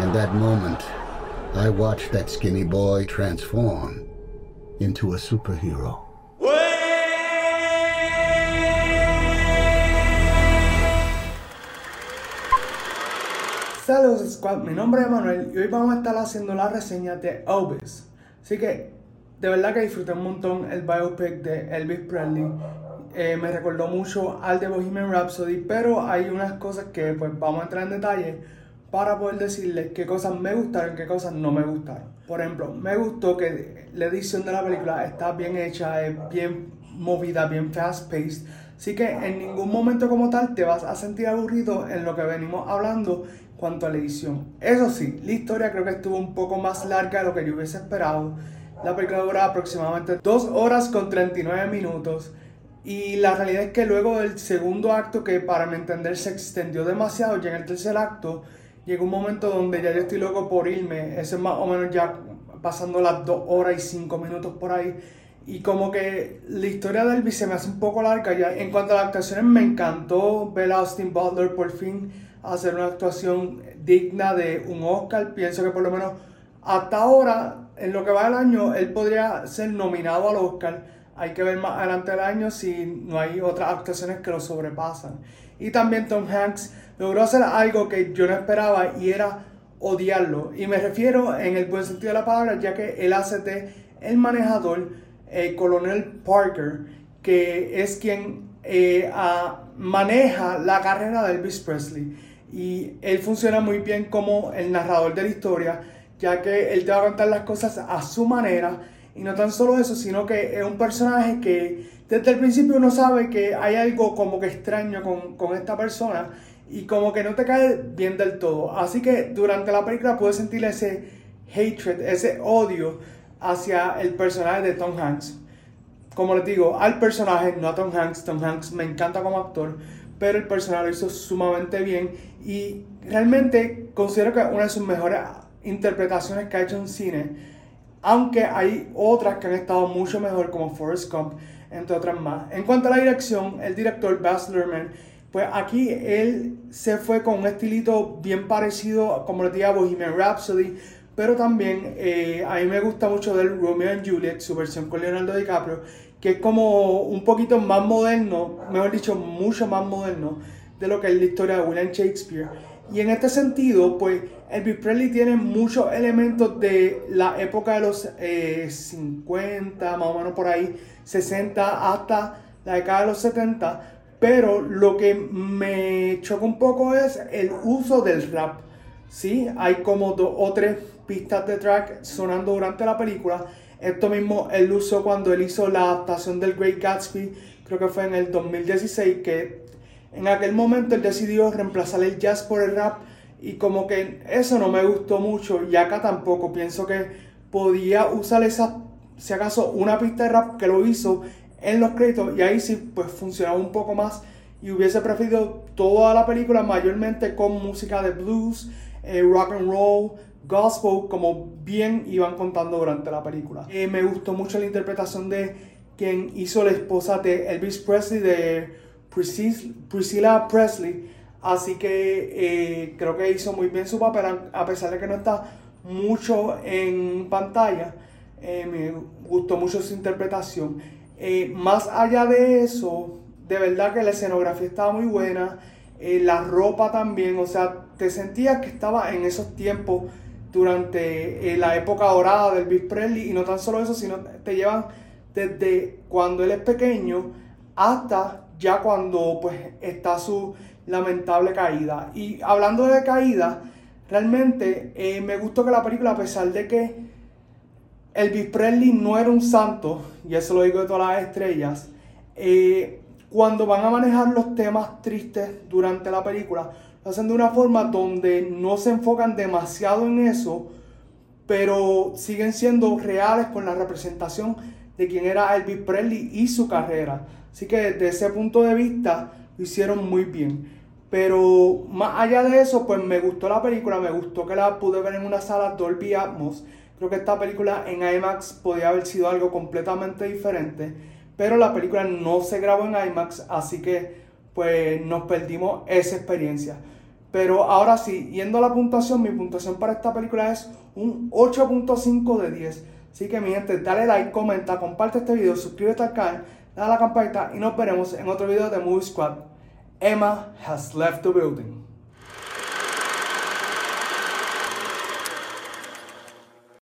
In that moment, I watched that skinny boy transform into a superhero. Saludos Squad, mi nombre es Manuel y hoy vamos a estar haciendo la reseña de Elvis. Así que de verdad que disfruté un montón el biopic de Elvis Presley. Eh, me recordó mucho al de Bohemian Rhapsody, pero hay unas cosas que pues vamos a entrar en detalle para poder decirles qué cosas me gustaron qué cosas no me gustaron. Por ejemplo, me gustó que la edición de la película está bien hecha, es bien movida, bien fast paced. Así que en ningún momento como tal te vas a sentir aburrido en lo que venimos hablando cuanto a la edición. Eso sí, la historia creo que estuvo un poco más larga de lo que yo hubiese esperado. La película dura aproximadamente 2 horas con 39 minutos. Y la realidad es que luego del segundo acto, que para mi entender se extendió demasiado, ya en el tercer acto, llegó un momento donde ya yo estoy loco por irme. Eso es más o menos ya pasando las 2 horas y 5 minutos por ahí. Y como que la historia de Elvis se me hace un poco larga. Ya. En cuanto a las actuaciones, me encantó ver a Austin Butler por fin hacer una actuación digna de un Oscar. Pienso que por lo menos hasta ahora, en lo que va del año, él podría ser nominado al Oscar. Hay que ver más adelante del año si no hay otras actuaciones que lo sobrepasan. Y también Tom Hanks logró hacer algo que yo no esperaba y era odiarlo. Y me refiero en el buen sentido de la palabra, ya que él hace el manejador, el coronel Parker, que es quien eh, maneja la carrera de Elvis Presley. Y él funciona muy bien como el narrador de la historia, ya que él te va a contar las cosas a su manera. Y no tan solo eso, sino que es un personaje que desde el principio uno sabe que hay algo como que extraño con, con esta persona y como que no te cae bien del todo. Así que durante la película puedes sentir ese hatred, ese odio hacia el personaje de Tom Hanks. Como les digo, al personaje, no a Tom Hanks. Tom Hanks me encanta como actor pero el personaje lo hizo sumamente bien y realmente considero que una de sus mejores interpretaciones que ha hecho en cine, aunque hay otras que han estado mucho mejor como Forrest Gump, entre otras más. En cuanto a la dirección, el director Baz Luhrmann, pues aquí él se fue con un estilito bien parecido, como le decía, Bohemian Rhapsody, pero también eh, a mí me gusta mucho del Romeo and Juliet, su versión con Leonardo DiCaprio, que es como un poquito más moderno, mejor dicho, mucho más moderno de lo que es la historia de William Shakespeare. Y en este sentido, pues Elvis Presley tiene muchos elementos de la época de los 50, eh, más o menos por ahí, 60 hasta la década de los 70. Pero lo que me choca un poco es el uso del rap. ¿sí? Hay como dos o tres pistas de track sonando durante la película esto mismo él usó cuando él hizo la adaptación del Great Gatsby, creo que fue en el 2016, que en aquel momento él decidió reemplazar el jazz por el rap y como que eso no me gustó mucho y acá tampoco. Pienso que podía usar esa, si acaso, una pista de rap que lo hizo en los créditos y ahí sí pues funcionaba un poco más y hubiese preferido toda la película mayormente con música de blues, eh, rock and roll, gospel, como bien iban contando durante la película. Eh, me gustó mucho la interpretación de quien hizo la esposa de Elvis Presley, de Priscilla Presley. Así que eh, creo que hizo muy bien su papel, a pesar de que no está mucho en pantalla. Eh, me gustó mucho su interpretación. Más allá de eso, de verdad que la escenografía estaba muy buena. la ropa también, o sea, te sentías que estaba en esos tiempos durante eh, la época dorada del Elvis Presley y no tan solo eso, sino te llevan desde cuando él es pequeño hasta ya cuando pues está su lamentable caída. Y hablando de caída, realmente eh, me gustó que la película, a pesar de que Elvis Presley no era un santo, y eso lo digo de todas las estrellas, eh, cuando van a manejar los temas tristes durante la película, lo hacen de una forma donde no se enfocan demasiado en eso, pero siguen siendo reales con la representación de quién era Elvis Presley y su carrera. Así que desde ese punto de vista lo hicieron muy bien. Pero más allá de eso, pues me gustó la película, me gustó que la pude ver en una sala Dolby Atmos. Creo que esta película en IMAX podía haber sido algo completamente diferente, pero la película no se grabó en IMAX, así que pues nos perdimos esa experiencia. Pero ahora sí, yendo a la puntuación, mi puntuación para esta película es un 8.5 de 10. Así que mi gente, dale like, comenta, comparte este video, suscríbete al canal, dale a la campanita y nos veremos en otro video de Movie Squad. Emma has left the building.